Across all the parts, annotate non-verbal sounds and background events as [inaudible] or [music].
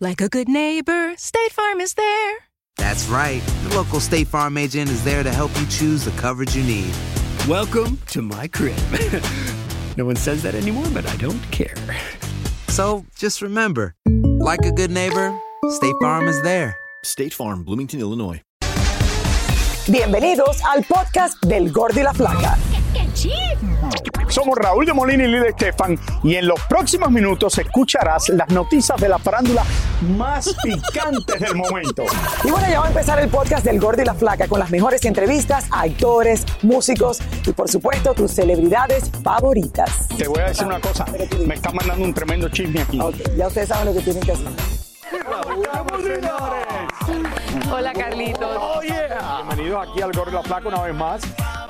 Like a good neighbor, State Farm is there. That's right. The local State Farm agent is there to help you choose the coverage you need. Welcome to my crib. [laughs] no one says that anymore, but I don't care. So just remember, like a good neighbor, State Farm is there. State Farm, Bloomington, Illinois. Bienvenidos al podcast del Gordi la Flaca. Somos Raúl de Molina y Lidia Estefan y en los próximos minutos escucharás las noticias de la farándula más [laughs] picantes del momento. Y bueno, ya va a empezar el podcast del Gordi y la Flaca con las mejores entrevistas a actores, músicos y por supuesto tus celebridades favoritas. Te voy a decir una cosa, me está mandando un tremendo chisme aquí. Ok, ya ustedes saben lo que tienen que hacer. Hola, Carlitos. Oh, yeah. Bienvenidos aquí al Gordo y la Flaca una vez más.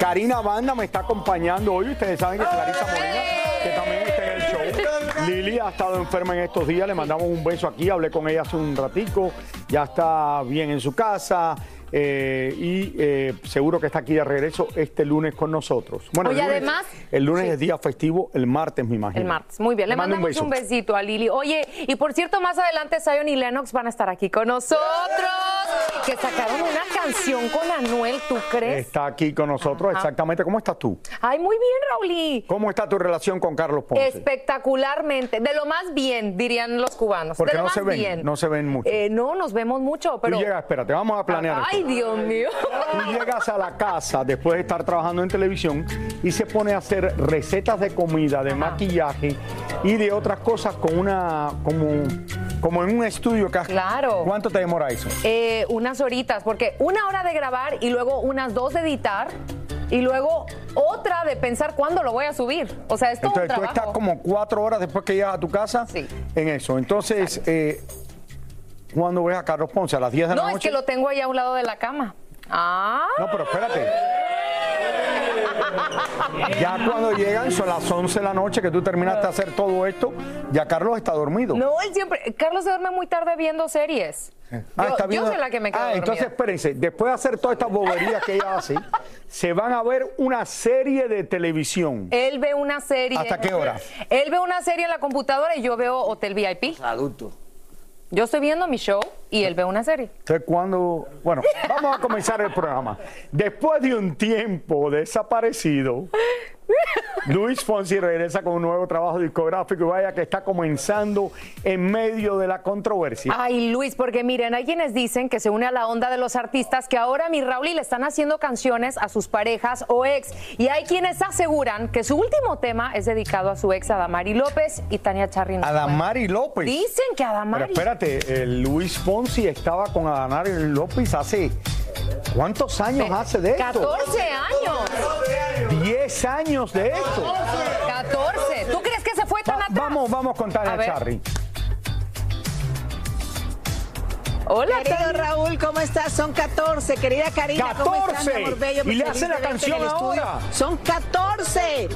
Karina Banda me está acompañando hoy. Ustedes saben que Clarisa Molina, que también está en el show. Lili ha estado enferma en estos días. Le mandamos un beso aquí. Hablé con ella hace un ratico. Ya está bien en su casa. Eh, y eh, seguro que está aquí de regreso este lunes con nosotros. Bueno, Oye, el lunes, además- el lunes Sí. es día festivo, el martes me imagino. El martes. Muy bien. Le mandamos un, besito a Lili. Oye, y por cierto, más adelante Zion y Lennox van a estar aquí con nosotros. Que sacaron una canción con Anuel, ¿tú crees? Está aquí con nosotros, Ajá. exactamente. ¿Cómo estás tú? Ay, muy bien, Raulí. ¿Cómo está tu relación con Carlos Ponce? Espectacularmente. De lo más bien, dirían los cubanos. Porque de lo no más se ven, bien. no se ven mucho. Eh, no, nos vemos mucho, pero. Tú llegas, espérate, vamos a planear Ay, esto. Dios mío. Tú llegas a la casa después de estar trabajando en televisión y se pone a hacer recetas de comida, de maquillaje y de otras cosas con una, como, como en un estudio que has- Claro. ¿Cuánto te demora eso? Eh, unas horitas, porque una hora de grabar y luego unas dos de editar y luego otra de pensar cuándo lo voy a subir. O sea, es todo un Entonces tú estás como cuatro horas después que llegas a tu casa Sí. en eso. Entonces, eh, ¿cuándo ves a Carlos Ponce? ¿A las 10 de la No, es noche? que lo tengo ahí a un lado de la cama. Ah. No, pero espérate. Ya cuando llegan son las 11 de la noche que tú terminaste de hacer todo esto, ya Carlos está dormido. No, él siempre. Carlos se duerme muy tarde viendo series. Ah, yo, está yo viendo- soy la que me quedo Ah, entonces espérense, después de hacer todas estas boberías que ella hace, se van a ver una serie de televisión. Él ve una serie. ¿Hasta qué hora? Él ve una serie en la computadora y yo veo Hotel VIP. Adulto. Yo estoy viendo mi show y él ve una serie. Entonces, cuando. Bueno, vamos a comenzar el programa. Después de un tiempo desaparecido, Luis Fonsi regresa con un nuevo trabajo discográfico y vaya que está comenzando en medio de la controversia. Ay, Luis, porque miren, hay quienes dicen que se une a la onda de los artistas que ahora mi Raúl y le están haciendo canciones a sus parejas o ex. Y hay quienes aseguran que su último tema es dedicado a su ex Adamari López y Tania Charri. no Adamari López. Dicen que Pero Adamari. espérate, eh, Luis Fonsi estaba con Adamari López hace. ¿Cuántos años hace de esto? 14 años. 10 años de esto. 14. ¿Tú crees que se fue tan Va- atrás? vamos, vamos con A Tania ver. Charry. Hola, Querido Tania. Raúl, ¿cómo estás? Son 14, querida Karina. ¿Cómo estás, 14? mi amor bello? Y le Feliz hace la de verte canción en el estudio. ahora. Son 14.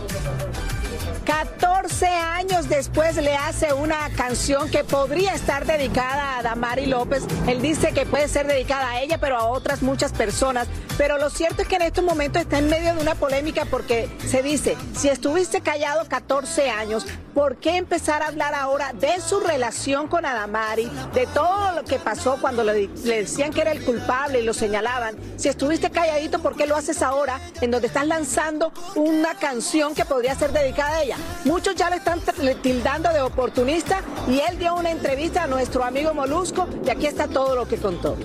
14 años después le hace una canción que podría estar dedicada a Damari López. Él dice que puede ser dedicada a ella, pero a otras muchas personas. Pero lo cierto es que en estos momentos está en medio de una polémica porque se dice, si estuviste callado 14 años, ¿por qué empezar a hablar ahora de su relación con Adamari, de todo lo que pasó cuando le, decían que era el culpable y lo señalaban? Si estuviste calladito, ¿por qué lo haces ahora en donde estás lanzando una canción que podría ser dedicada a ella? Muchos ya le están tildando de oportunista y él dio una entrevista a nuestro amigo Molusco y aquí está todo lo que contó.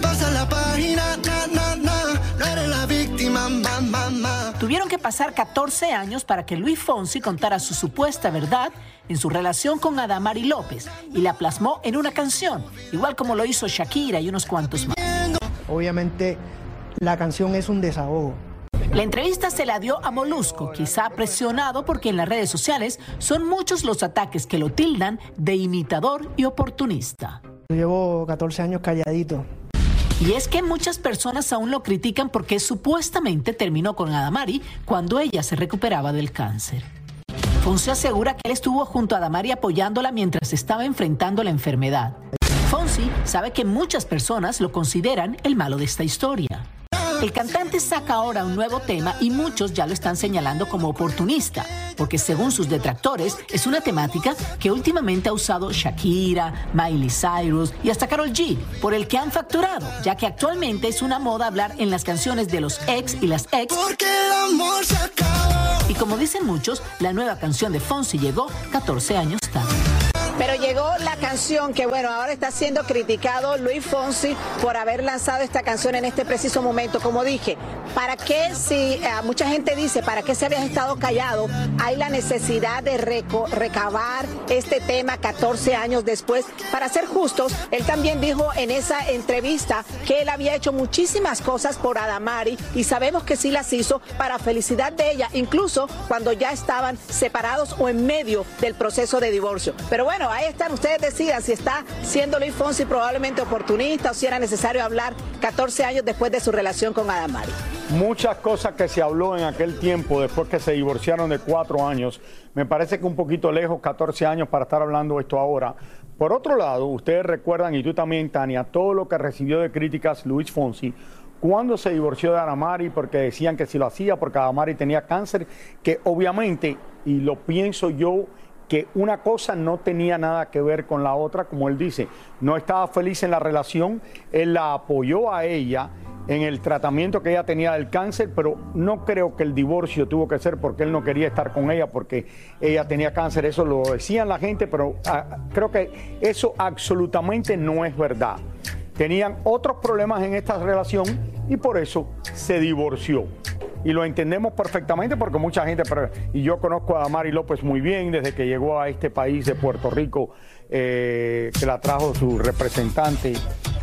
pasa la página, na, na, na, no eres la víctima, ma, ma, ma. Tuvieron que pasar 14 años para que Luis Fonsi contara su supuesta verdad en su relación con Adamari López y la plasmó en una canción, igual como lo hizo Shakira y unos cuantos más. Obviamente la canción es un desahogo. La entrevista se la dio a Molusco, quizá presionado porque en las redes sociales son muchos los ataques que lo tildan de imitador y oportunista. Llevo 14 años calladito. Y es que muchas personas aún lo critican porque supuestamente terminó con Adamari cuando ella se recuperaba del cáncer. Fonsi asegura que él estuvo junto a Adamari apoyándola mientras estaba enfrentando la enfermedad. Fonsi sabe que muchas personas lo consideran el malo de esta historia. El cantante saca ahora un nuevo tema y muchos ya lo están señalando como oportunista, porque según sus detractores es una temática que últimamente ha usado Shakira, Miley Cyrus y hasta Karol G, por el que han facturado, ya que actualmente es una moda hablar en las canciones de los ex y las ex. Porque el amor se acabó. Y como dicen muchos, la nueva canción de Fonsi llegó 14 años tarde. Pero llegó la canción que, bueno, ahora está siendo criticado Luis Fonsi por haber lanzado esta canción en este preciso momento. Como dije, ¿para qué si eh, mucha gente dice, ¿para qué se habían estado callado? Hay la necesidad de recabar este tema 14 años después. Para ser justos, él también dijo en esa entrevista que él había hecho muchísimas cosas por Adamari y sabemos que sí las hizo para felicidad de ella, incluso cuando ya estaban separados o en medio del proceso de divorcio. Pero bueno, ahí están, ustedes decidan si está siendo Luis Fonsi probablemente oportunista o si era necesario hablar 14 años después de su relación con Adamari. Muchas cosas que se habló en aquel tiempo, después que se divorciaron de cuatro años, me parece que un poquito lejos, 14 años para estar hablando esto ahora. Por otro lado, ustedes recuerdan, y tú también, Tania, todo lo que recibió de críticas Luis Fonsi cuando se divorció de Adamari, porque decían que si lo hacía, porque Adamari tenía cáncer, que obviamente, y lo pienso yo, que una cosa no tenía nada que ver con la otra, como él dice, no estaba feliz en la relación, él la apoyó a ella en el tratamiento que ella tenía del cáncer, pero no creo que el divorcio tuvo que ser porque él no quería estar con ella porque ella tenía cáncer, eso lo decían la gente, pero ah, creo que eso absolutamente no es verdad. Tenían otros problemas en esta relación y por eso se divorció y lo entendemos perfectamente porque mucha gente, y yo conozco a Mari López muy bien desde que llegó a este país de Puerto Rico, eh, que la trajo su representante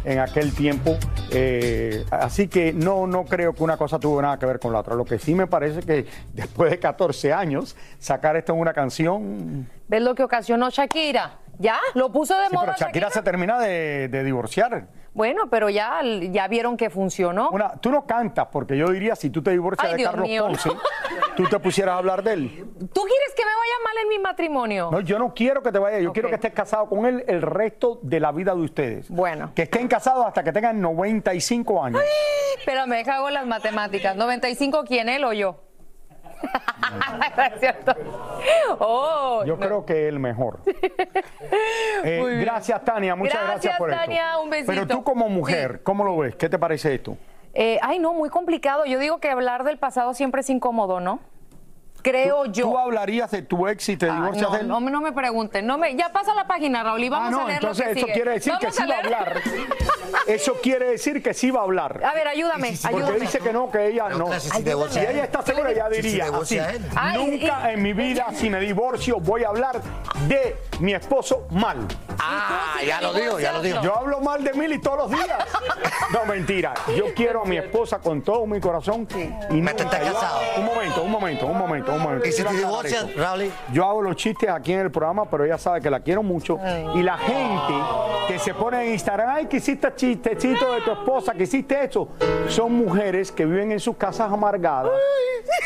en aquel tiempo. eh, así que no, no creo que una cosa tuvo nada que ver con la otra. Lo que sí me parece que después de 14 años, sacar esto en una canción... ¿Ves lo que ocasionó Shakira? ¿Ya? ¿Lo puso de Sí, moda pero Shakira se termina de, de divorciar. Bueno, pero ya, ya vieron que funcionó. Una, tú no cantas, porque yo diría, si tú te divorcias Ay, de Dios Carlos mío, Ponce, no. tú te pusieras a hablar de él. ¿Tú quieres que me vaya mal en mi matrimonio? No, yo no quiero que te vayas, yo quiero que estés casado con él el resto de la vida de ustedes. Bueno. Que estén casados hasta que tengan 95 años. Pero me cago en las matemáticas. ¿95 quién, él o yo? [laughs] ¿Es cierto? Oh, Yo creo que el mejor. [laughs] Eh, gracias, Tania. Muchas gracias, Gracias, por Tania, esto. un besito. Pero tú como mujer, ¿cómo lo ves? ¿Qué te parece esto? eh, ay, no, muy complicado. Yo digo que hablar del pasado siempre es incómodo, ¿no? Creo yo. ¿Tú hablarías de tu ex si te Ah, divorcias no, de él? no, no me pregunten. No me, ya pasa la página, Raúl, y vamos ah, no, a leer entonces lo que eso sigue. quiere decir que sí va a hablar. [laughs] Eso quiere decir que sí va a hablar. A ver, ayúdame, Porque ayúdame. dice que no, que ella no. si ella está segura, ella se diría así. Ay, Nunca en mi vida, si me divorcio, voy a hablar de mi esposo mal. Ah, ya lo digo, ya lo digo. Yo hablo mal de Mili todos los días. No, mentira. Yo quiero a mi esposa con todo mi corazón. Y no está casado. Un momento, un momento, un momento, un momento. ¿Y si te esto. Raúl? Yo hago los chistes aquí en el programa, pero ella sabe que la quiero mucho. Y la gente que se pone en Instagram, ay, que hiciste chistecito de tu esposa, que hiciste eso, son mujeres que viven en sus casas amargadas,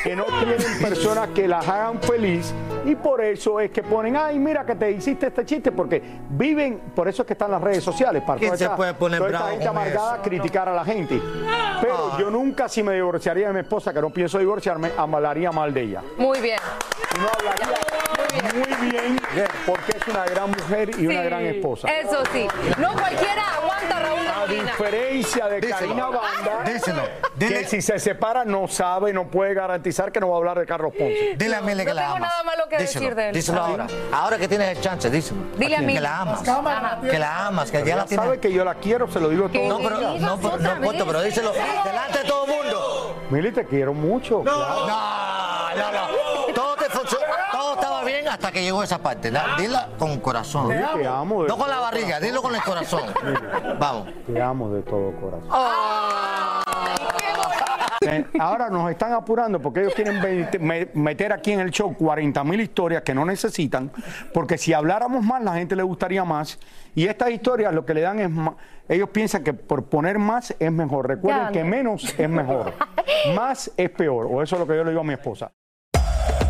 que no tienen personas que las hagan feliz. Y por eso es que ponen, ay, mira que te hiciste este chiste, porque viven, por eso es que están las redes sociales, para ¿Quién toda se esta- puede poner toda esta bravo gente amargada eso? criticar a la gente. Pero yo nunca, si me divorciaría de mi esposa, que no pienso divorciarme, hablaría mal de ella. Muy bien. Y no hablaría muy muy bien porque es una gran mujer y una Sí, gran esposa. Eso sí. No cualquiera aguanta a Raúl A diferencia de Díselo. Karina Banda, Díselo. que Dile- si se separa no sabe, no puede garantizar que no va a hablar de Carlos Ponce. Dile a Mile que no la tengo amas. nada malo que díselo, decir de él. Díselo Ah. ahora. Ahora que tienes el chance, díselo. Dile a Que Mile. la amas. Ajá. Que la amas, que ya Ella la tienes. sabe que yo la quiero, se lo digo todo. No, pero no, no, pero- no importa, pero díselo delante de todo el mundo. Mili, te quiero mucho. claro. No, no, no. Todo, te funcionó, todo estaba bien hasta que llegó esa parte. La- Dila con corazón. Te amo. No con la barriga, dilo con el corazón. [laughs] Vamos. Te amo de todo corazón. Eh, Ahora nos están apurando porque ellos quieren meter aquí en el show 40 mil historias que no necesitan, porque si habláramos más la gente le gustaría más. Y estas historias lo que le dan es más, ellos piensan que por poner más es mejor. Recuerden que no. menos es mejor, [laughs] más es peor. O eso es lo que yo le digo a mi esposa.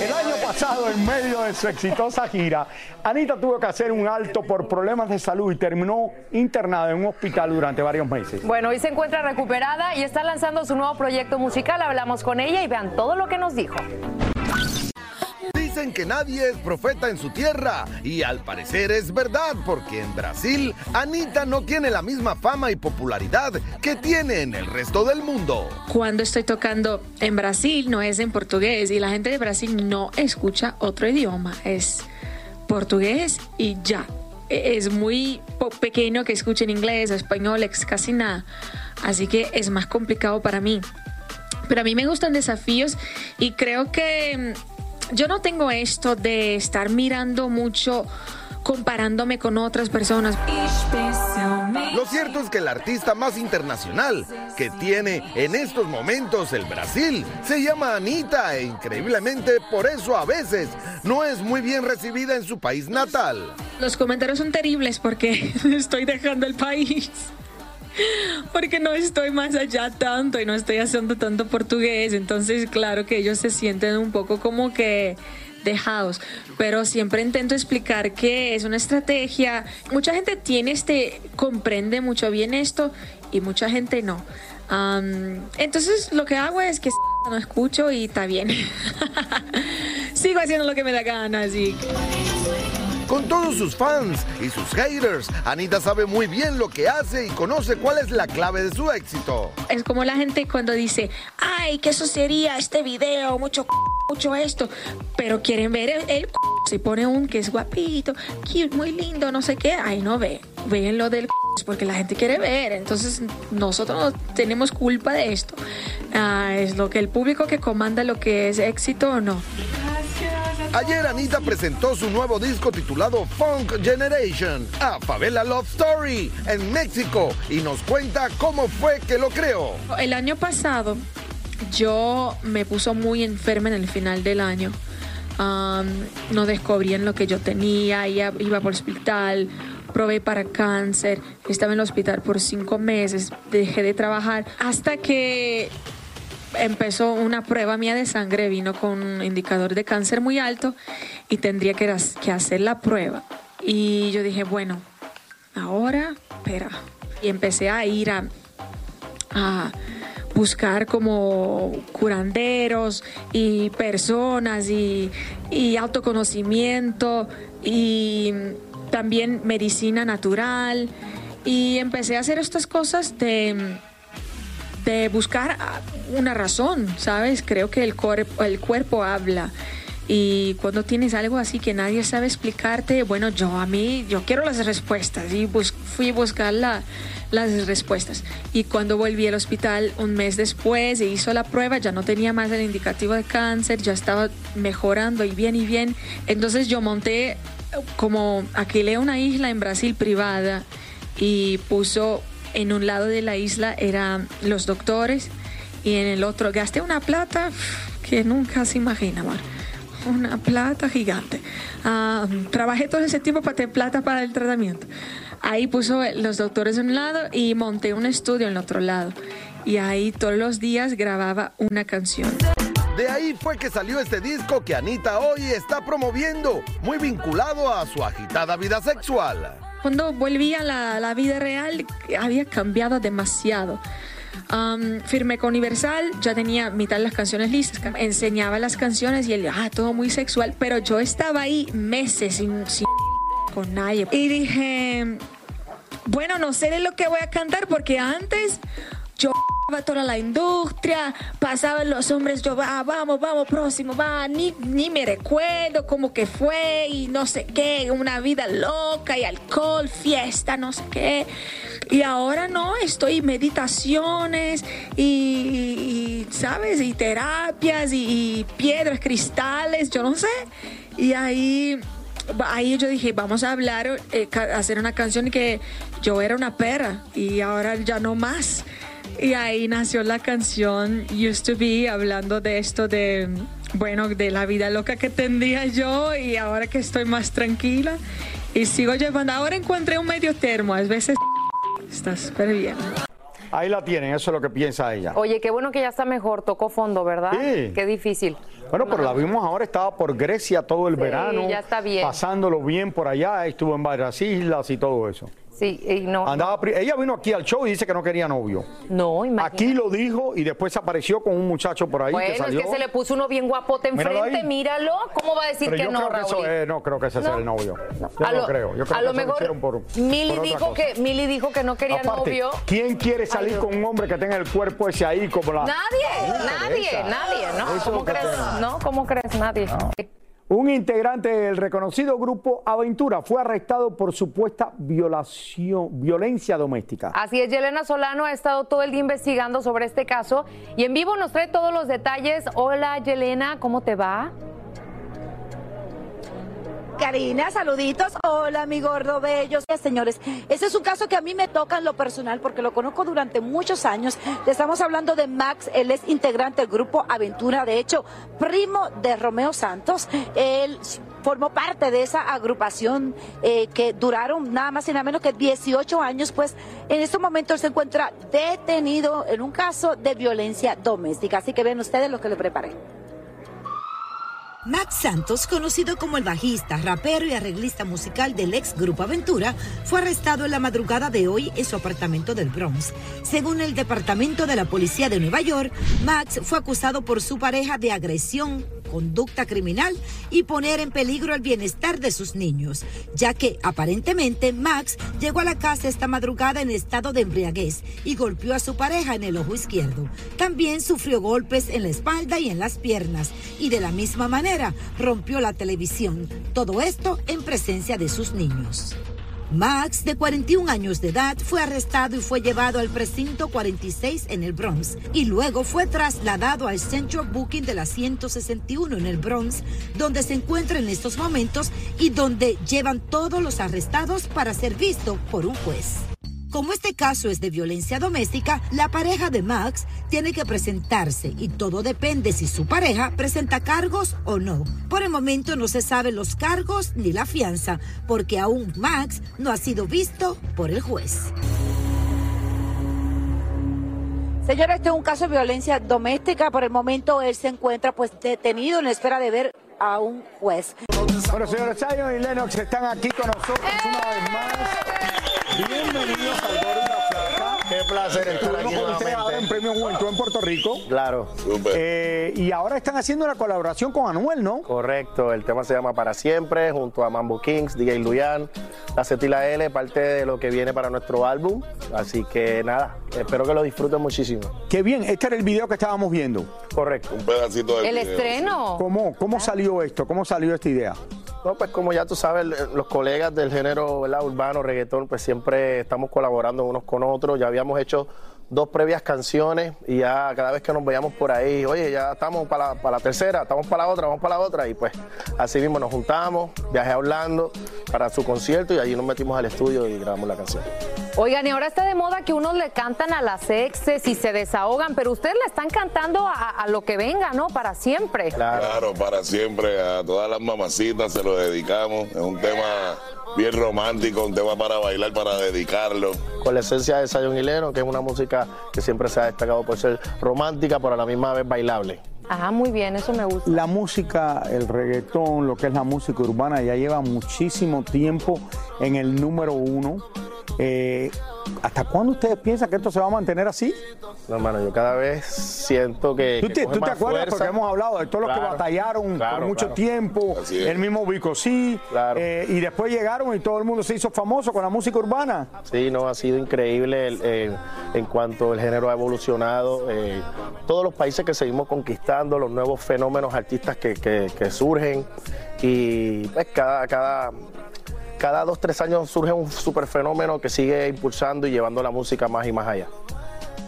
El año pasado, en medio de su exitosa gira, Anita tuvo que hacer un alto por problemas de salud y terminó internada en un hospital durante varios meses. Bueno, hoy se encuentra recuperada y está lanzando su nuevo proyecto musical. Hablamos con ella y vean todo lo que nos dijo. Dicen que nadie es profeta en su tierra y al parecer es verdad porque en Brasil Anita no tiene la misma fama y popularidad que tiene en el resto del mundo. Cuando estoy tocando en Brasil no es en portugués y la gente de Brasil no escucha otro idioma, es portugués y ya. E- Es muy pequeño que escuchen inglés, español, ex- casi nada. Así que es más complicado para mí. Pero a mí me gustan desafíos y creo que mm, yo no tengo esto de estar mirando mucho comparándome con otras personas. Lo cierto es que el artista más internacional que tiene en estos momentos el Brasil se llama Anita e increíblemente por eso a veces no es muy bien recibida en su país natal. Los comentarios son terribles porque [laughs] estoy dejando el país. [laughs] Porque no estoy más allá tanto y no estoy haciendo tanto portugués. Entonces, claro que ellos se sienten un poco como que dejados. Pero siempre intento explicar que es una estrategia. Mucha gente tiene este, comprende mucho bien esto y mucha gente no. Entonces, lo que hago es que no escucho y está bien. [laughs] Sigo haciendo lo que me da gana, así. Con todos sus fans y sus haters, Anita sabe muy bien lo que hace y conoce cuál es la clave de su éxito. Es como la gente cuando dice, ay, que eso sería este video, mucho c- mucho esto, pero quieren ver el, el c- se pone un que es guapito, cute, muy lindo, no sé qué, ay, no ve, ven lo del c- porque la gente quiere ver, entonces nosotros no tenemos culpa de esto. Ah, es lo que el público que comanda lo que es éxito o no. Ayer Anita presentó su nuevo disco titulado Funk Generation, a Favela Love Story, en México, y nos cuenta cómo fue que lo creó. El año pasado yo me puso muy enferma en el final del año. No descubrían lo que yo tenía, iba, iba por hospital, probé para cáncer, estaba en el hospital por cinco meses, dejé de trabajar hasta que empezó una prueba mía de sangre, vino con un indicador de cáncer muy alto y tendría que, que hacer la prueba. Y yo dije, bueno, ahora, espera. Y empecé a ir a a buscar como curanderos y personas y, y autoconocimiento y también medicina natural y empecé a hacer estas cosas de, de buscar una razón, ¿sabes? Creo que el, cuerpo el cuerpo habla y cuando tienes algo así que nadie sabe explicarte, bueno, yo a mí, yo quiero las respuestas y fui a buscar la, las respuestas. Y cuando volví al hospital un mes después e hizo la prueba, ya no tenía más el indicativo de cáncer, ya estaba mejorando y bien y bien. Entonces yo monté como alquilé una isla en Brasil privada y puso en un lado de la isla eran los doctores y en el otro gasté una plata que nunca se imagina, amor una plata gigante. Ah, trabajé todo ese tiempo para tener plata para el tratamiento. Ahí puso los doctores en un lado y monté un estudio en el otro lado. Y ahí todos los días grababa una canción. De ahí fue que salió este disco que Anita hoy está promoviendo, muy vinculado a su agitada vida sexual. Cuando volví a la, la vida real, había cambiado demasiado firmé con Universal, ya tenía mitad de las canciones listas, enseñaba las canciones y él, ah, todo muy sexual, pero yo estaba ahí meses sin, sin con nadie. Y dije, bueno, no sé de lo que voy a cantar porque antes yo toda la industria, pasaban los hombres, yo, va, vamos, vamos, próximo, va, ni, ni me recuerdo cómo que fue y no sé qué, una vida loca y alcohol, fiesta, no sé qué. Y ahora no, estoy meditaciones y, ¿sabes? Y terapias y, piedras, cristales, yo no sé. Y ahí ahí yo dije, vamos a hablar, eh, hacer una canción que yo era una perra y ahora ya no más. Y ahí nació la canción Used to Be, hablando de esto de, bueno, de la vida loca que tendría yo y ahora que estoy más tranquila y sigo llevando. Ahora encontré un medio termo, a veces está súper bien. Ahí la tienen, eso es lo que piensa ella. Oye, qué bueno que ya está mejor, tocó fondo, ¿verdad? Sí. Qué difícil. Bueno, pero la vimos ahora, estaba por Grecia todo el verano. ya está bien. Pasándolo bien por allá, estuvo en varias islas y todo eso. Sí, y no, Andaba, Ella vino aquí al show y dice que no quería novio. No, imagínate. Aquí lo dijo y después apareció con un muchacho por ahí bueno, que salió. es que se le puso uno bien guapote enfrente, míralo. ¿Cómo va a decir Pero que yo no, creo que Raúl? eso es- no creo que ese sea el novio. Yo no lo- creo. Yo creo a que lo eso mejor hicieron por, Mili por otra dijo cosa. que Mili dijo que no quería Aparte, novio. ¿quién quiere salir Dios. con un hombre que tenga el cuerpo ese ahí como la... Nadie, nadie, nadie, ¿no? Eso ¿Cómo es lo que crees? ¿No? ¿Cómo crees? Nadie. Un integrante del reconocido grupo Aventura fue arrestado por supuesta violación, violencia doméstica. Así es, Yelena Solano ha estado todo el día investigando sobre este caso y en vivo nos trae todos los detalles. Hola, Yelena, ¿cómo te va? Karina, saluditos. Hola, mi gordo bello. Señores, ese es un caso que a mí me toca en lo personal porque lo conozco durante muchos años. Le estamos hablando de Max, él es integrante del grupo Aventura, de hecho, primo de Romeo Santos. Él formó parte de esa agrupación eh, que duraron nada más y nada menos que 18 años, pues en estos momentos se encuentra detenido en un caso de violencia doméstica. Así que ven ustedes lo que le preparé. Max Santos, conocido como el bajista, rapero y arreglista musical del ex Grupo Aventura, fue arrestado en la madrugada de hoy en su apartamento del Bronx. Según el Departamento de la Policía de Nueva York, Max fue acusado por su pareja de agresión, conducta criminal y poner en peligro el bienestar de sus niños, ya que aparentemente Max llegó a la casa esta madrugada en estado de embriaguez y golpeó a su pareja en el ojo izquierdo. También sufrió golpes en la espalda y en las piernas y de la misma manera rompió la televisión. Todo esto en presencia de sus niños. Max, de 41 años de edad, fue arrestado y fue llevado al precinto 46 en el Bronx y luego fue trasladado al Central Booking de la 161 en el Bronx, donde se encuentra en estos momentos y donde llevan todos los arrestados para ser visto por un juez. Como este caso es de violencia doméstica, la pareja de Max tiene que presentarse y todo depende si su pareja presenta cargos o no. Por el momento no se saben los cargos ni la fianza, porque aún Max no ha sido visto por el juez. Señora, este es un caso de violencia doméstica. Por el momento él se encuentra pues detenido en espera de ver a un juez. Bueno, señores Zion y Lennox están aquí con nosotros una vez más. Bienvenidos al Gordo y la Flaca. Qué placer estar Estuvimos aquí con ustedes ahora en. Premio Juventud en Puerto Rico. Claro. Eh, y ahora están haciendo una colaboración con Anuel, ¿no? Correcto, el tema se llama Para Siempre, junto a Mambo Kings, DJ Luyan, la Cetila L, parte de lo que viene para nuestro álbum. Así que nada, espero que lo disfruten muchísimo. Qué bien, este era el video que estábamos viendo. Correcto. Un pedacito El estreno. ¿Cómo, cómo salió esto? ¿Cómo salió esta idea? No, pues como ya tú sabes, los colegas del género urbano, reggaetón, pues siempre estamos colaborando unos con otros. Ya habíamos hecho dos previas canciones y ya cada vez que nos veíamos por ahí, oye, ya estamos para la, para la tercera, estamos para la otra, vamos para la otra. Y pues así mismo nos juntamos, viajé a Orlando para su concierto y allí nos metimos al estudio y grabamos la canción. Oigan, y ahora está de moda que unos le cantan a las exes y se desahogan, pero ustedes le están cantando a, a lo que venga, ¿no? Para siempre. Claro, para siempre. A todas las mamacitas se lo dedicamos. Es un tema bien romántico, un tema para bailar, para dedicarlo. Con la esencia de y Lennon, que es una música que siempre se ha destacado por ser romántica, pero a la misma vez bailable. Ajá, muy bien, eso me gusta. La música, el reggaetón, lo que es la música urbana, ya lleva muchísimo tiempo en el número uno. Eh, ¿Hasta cuándo ustedes piensan que esto se va a mantener así? No, hermano, yo cada vez siento que. ¿Tú que te, tú te acuerdas? fuerza. Porque hemos hablado de todos los que batallaron claro, por mucho claro. tiempo, el mismo Vico sí, eh, y después llegaron y todo el mundo se hizo famoso con la música urbana. Sí, no, ha sido increíble el, eh, en cuanto el género ha evolucionado. eh, todos los países que seguimos conquistando, los nuevos fenómenos artistas que, que- que surgen y pues cada, cada, cada dos, tres años surge un super fenómeno que sigue impulsando y llevando la música más y más allá.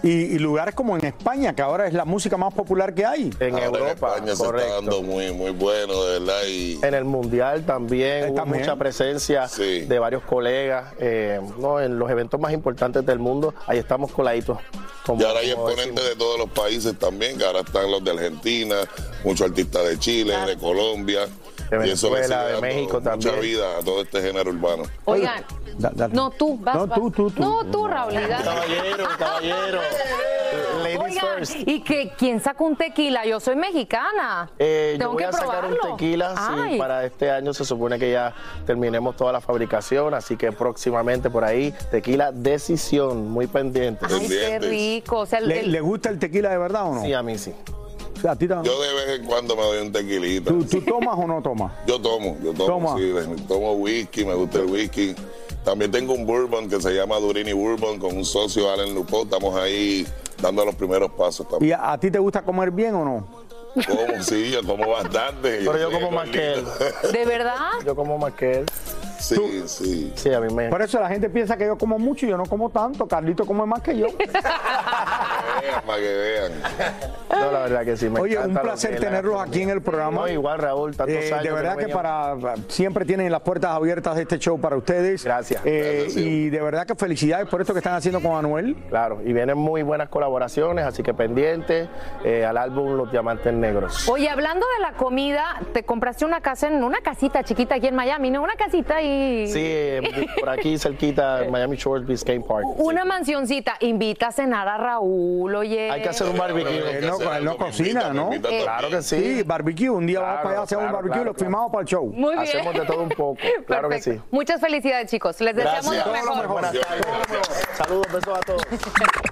Y, y lugares como en España, que ahora es la música más popular que hay. En Ahora Europa, España se está dando muy, muy bueno, de verdad. Y En el Mundial también hubo también. mucha presencia Sí. de varios colegas. eh, no, en los eventos más importantes del mundo, ahí estamos coladitos. como- Y ahora hay exponentes de todos los países también, que ahora están los de Argentina, muchos artistas de Chile, de Colombia. De y eso le Venezuela, de México mucha también. vida a todo este género urbano. Oigan, no tú, vas, No, tú, tú, tú. No, tú, Raúl. Caballero, caballero. Ladies Oigan, first. y que quién saca un tequila, yo soy mexicana. Eh, yo Tengo voy que a sacar un probarlo. tequila, sí, para este año se supone que ya terminemos toda la fabricación, así que próximamente por ahí, tequila Decisión, muy pendiente. Ay, qué rico. O sea, el- ¿Le, el- le gusta el tequila de verdad o no? Sí, a mí sí. Sea, a ti también. Yo de vez en cuando me doy un tequilita. ¿Tú, tú tomas o no tomas? [laughs] Yo tomo, yo tomo, Toma. sí, tomo whisky, me gusta el whisky. También tengo un bourbon que se llama Durini Bourbon con un socio, Allen Lupo. Estamos ahí dando los primeros pasos también. ¿Y a, a ti te gusta comer bien o no? Como, sí, yo como bastante. Pero yo soy como más que él. [laughs] ¿De verdad? Yo como más que él. Sí, sí. Sí, a mí me... Por eso la gente piensa que yo como mucho y yo no como tanto. Carlito come más que yo. [laughs] Vean, para que vean. No, la verdad que sí. Me Oye, un placer tenerlos aquí en el programa. No, igual, Raúl, tantos Eh, años. de verdad que para siempre tienen las puertas abiertas de este show para ustedes. Gracias. Eh, Gracias, y de verdad que felicidades por esto que están haciendo con Anuel. Claro, y vienen muy buenas colaboraciones, así que pendientes eh, al álbum Los Diamantes Negros. Oye, hablando de la comida, te compraste una casa en una casita chiquita aquí en Miami, ¿no? Una casita y Sí, por aquí cerquita, [laughs] Miami Shores Biscayne Park. una mansioncita. Invita a cenar a Raúl, oye. Hay que hacer un barbecue. No, él no cocina, ¿no? Claro que sí. Sí, barbecue. Un día vamos Claro, para allá a hacer un claro, barbecue y claro, lo filmamos para el show. Muy bien. Hacemos de todo un poco. [laughs] Claro que sí. Muchas felicidades, chicos. Les deseamos Gracias. lo Todo lo mejor. Saludos, besos a todos. [laughs]